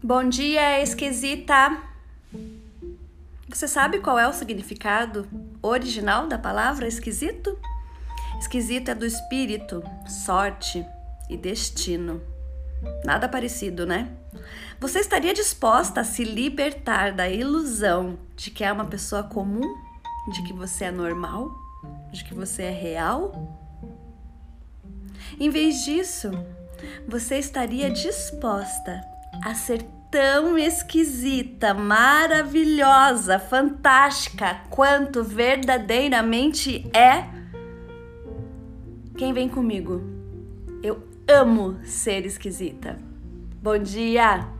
Bom dia, esquisita! Você sabe qual é o significado original da palavra esquisito? Esquisito é do espírito, sorte e destino. Nada parecido, né? Você estaria disposta a se libertar da ilusão de que é uma pessoa comum? De que você é normal? De que você é real? Em vez disso, você estaria disposta a ser tão esquisita, maravilhosa, fantástica quanto verdadeiramente é? Quem vem comigo? Eu amo ser esquisita. Bom dia!